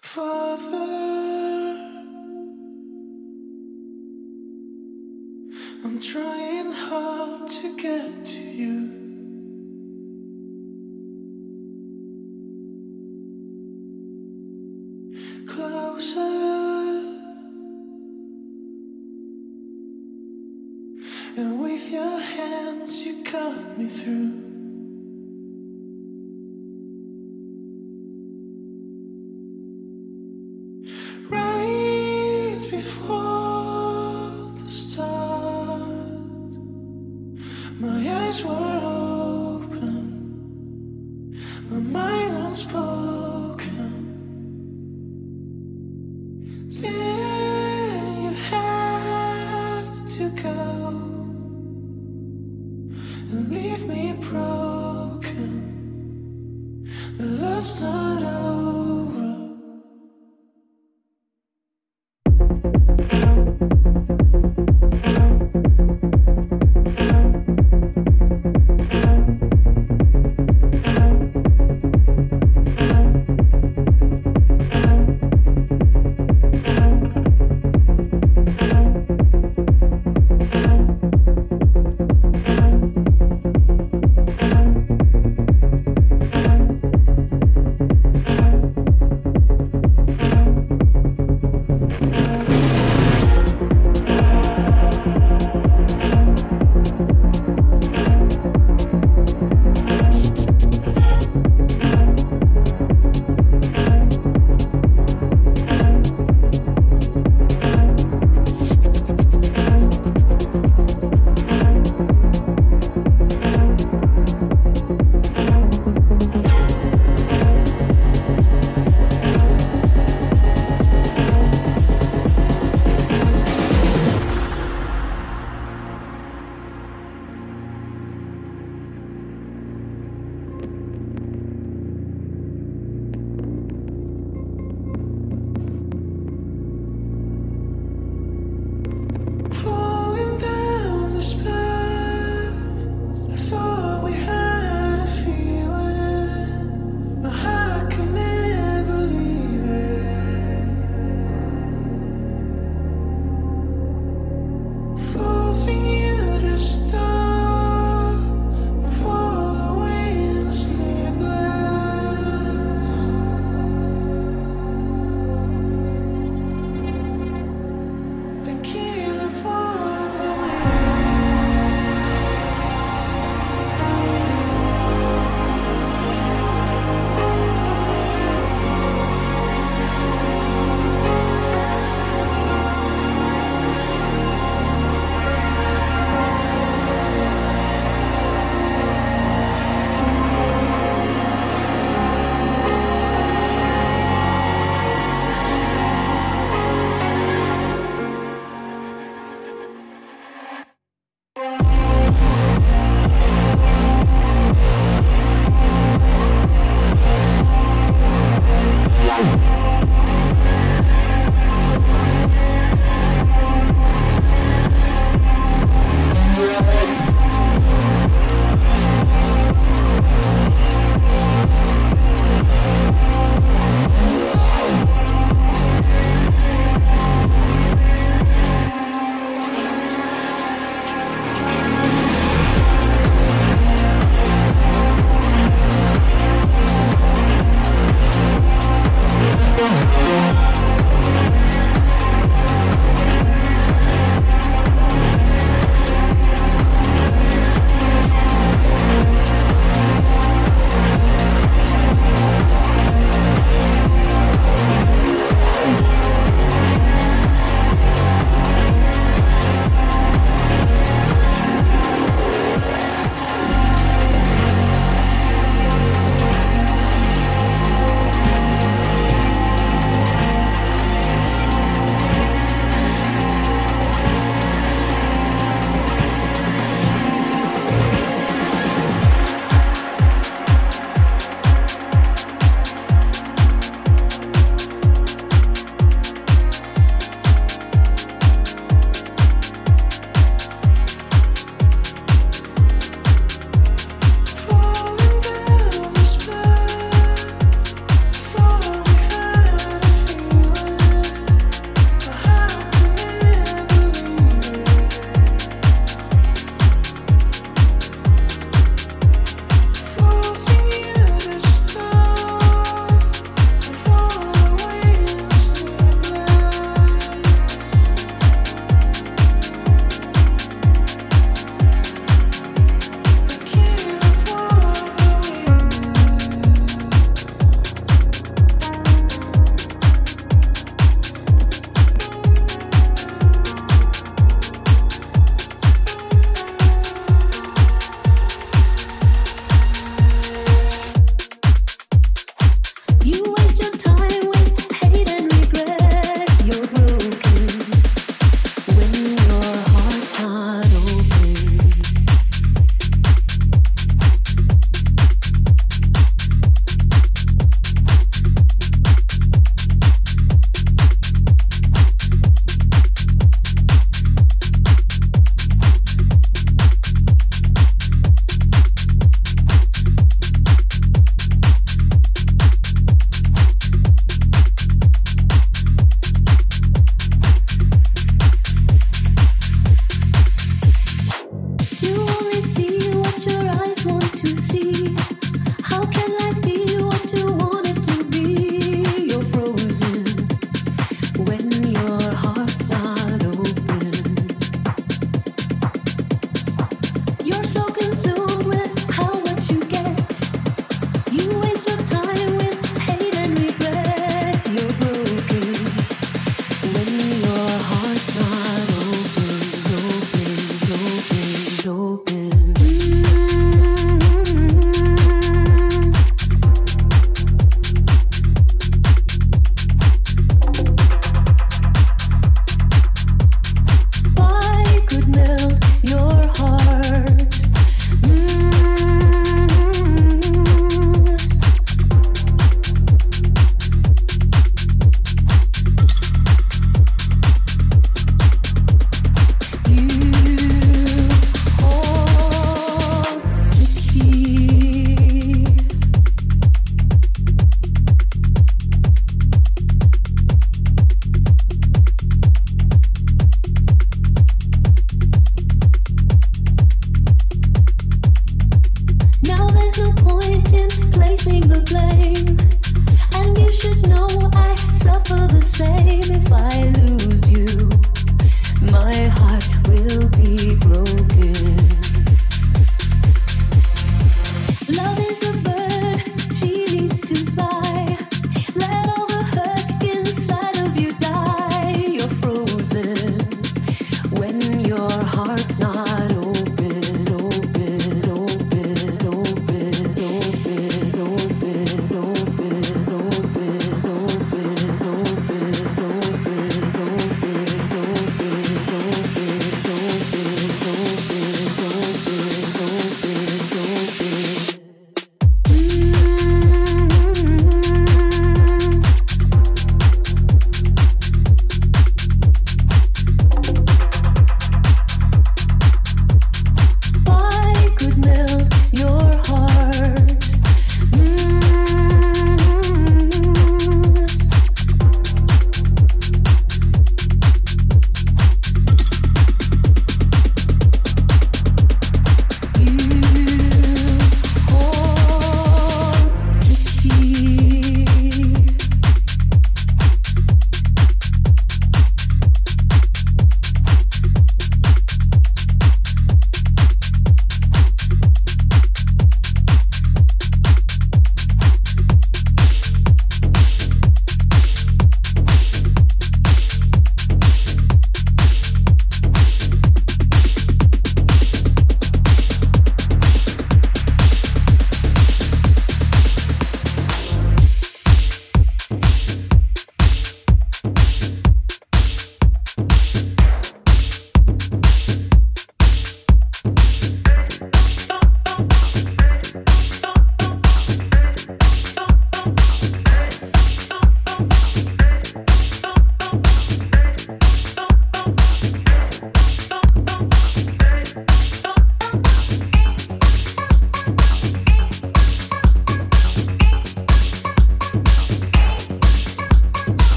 Father, I'm trying hard to get to you. Closer, and with your hands, you cut me through.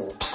Cool.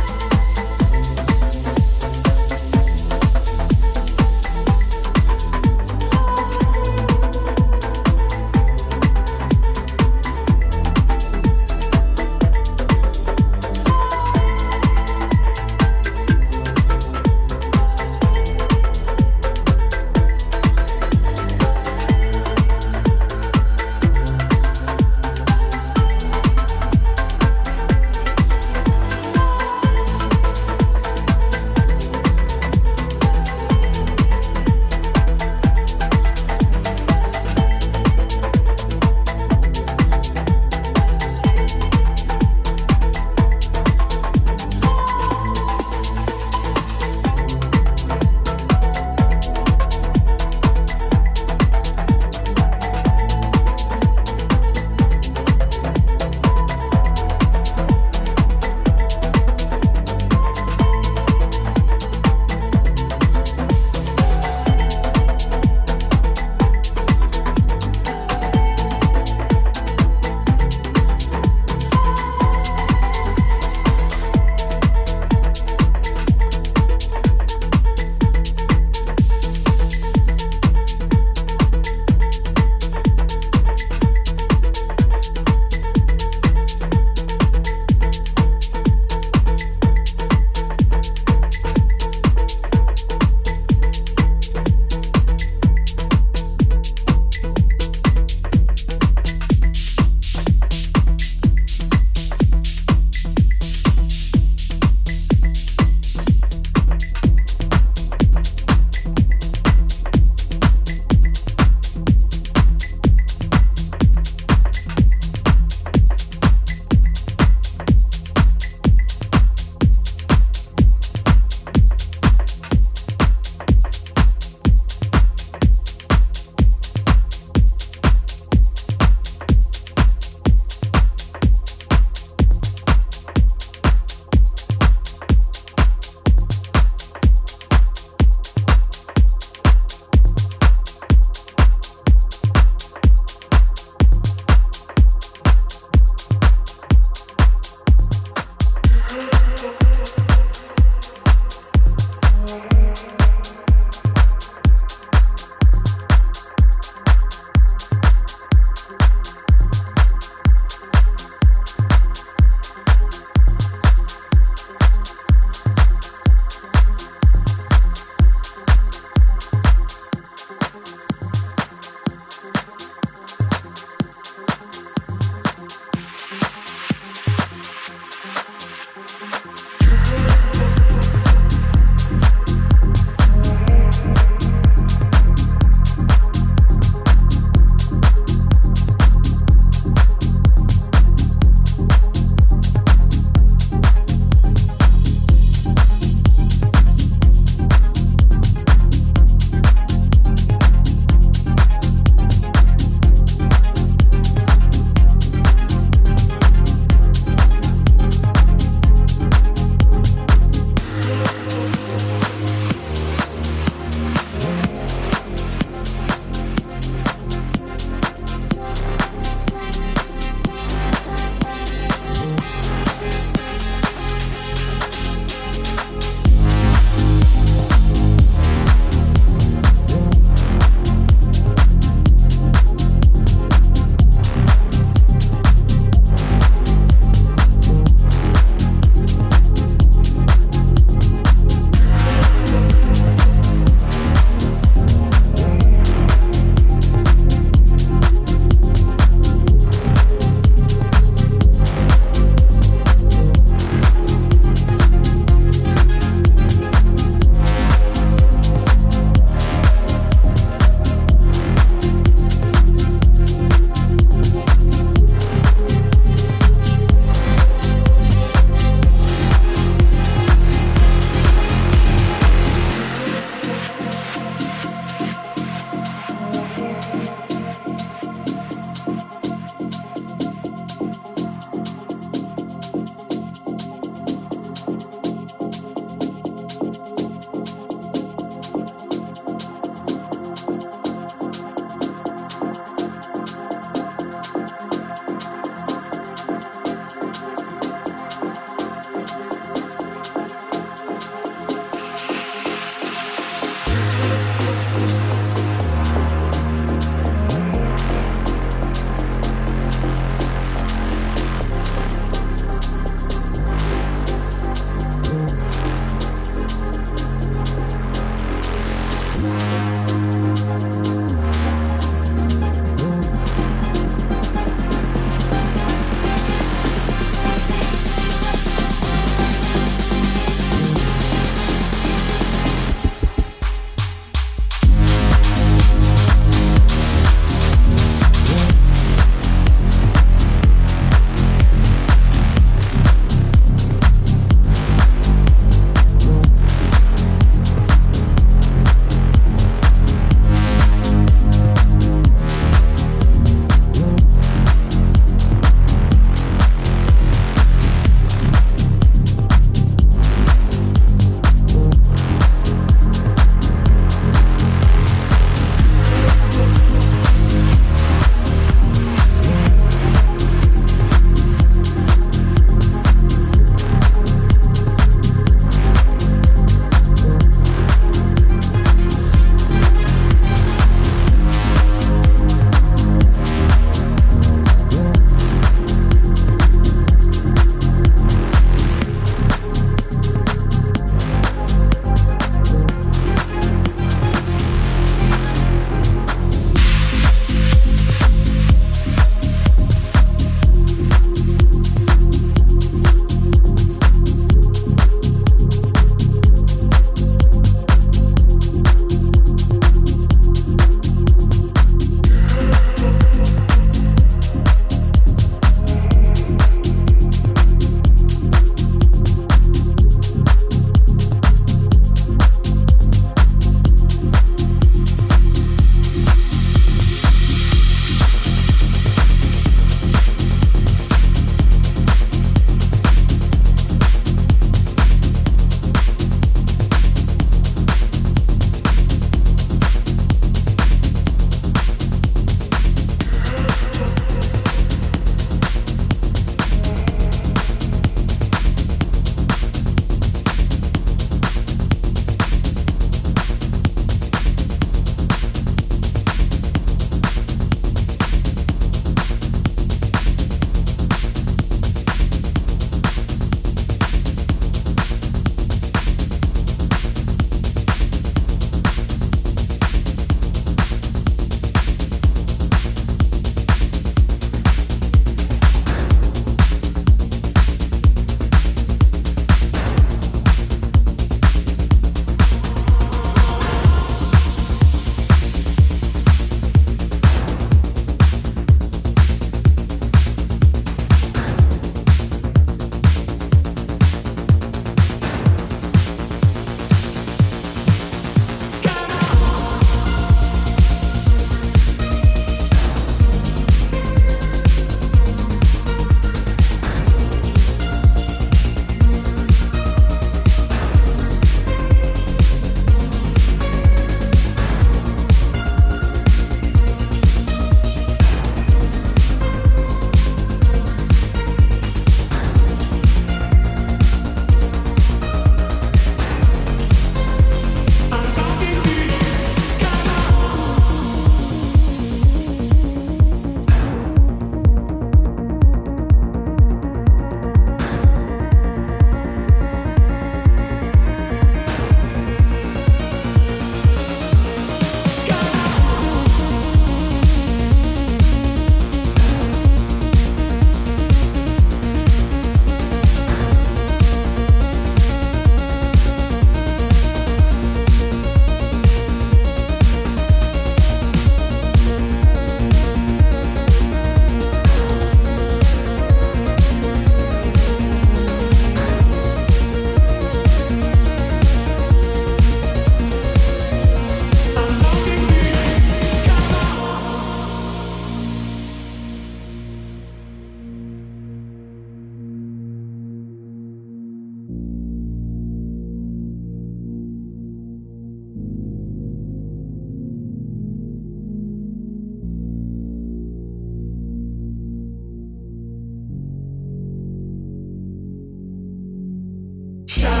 Shine.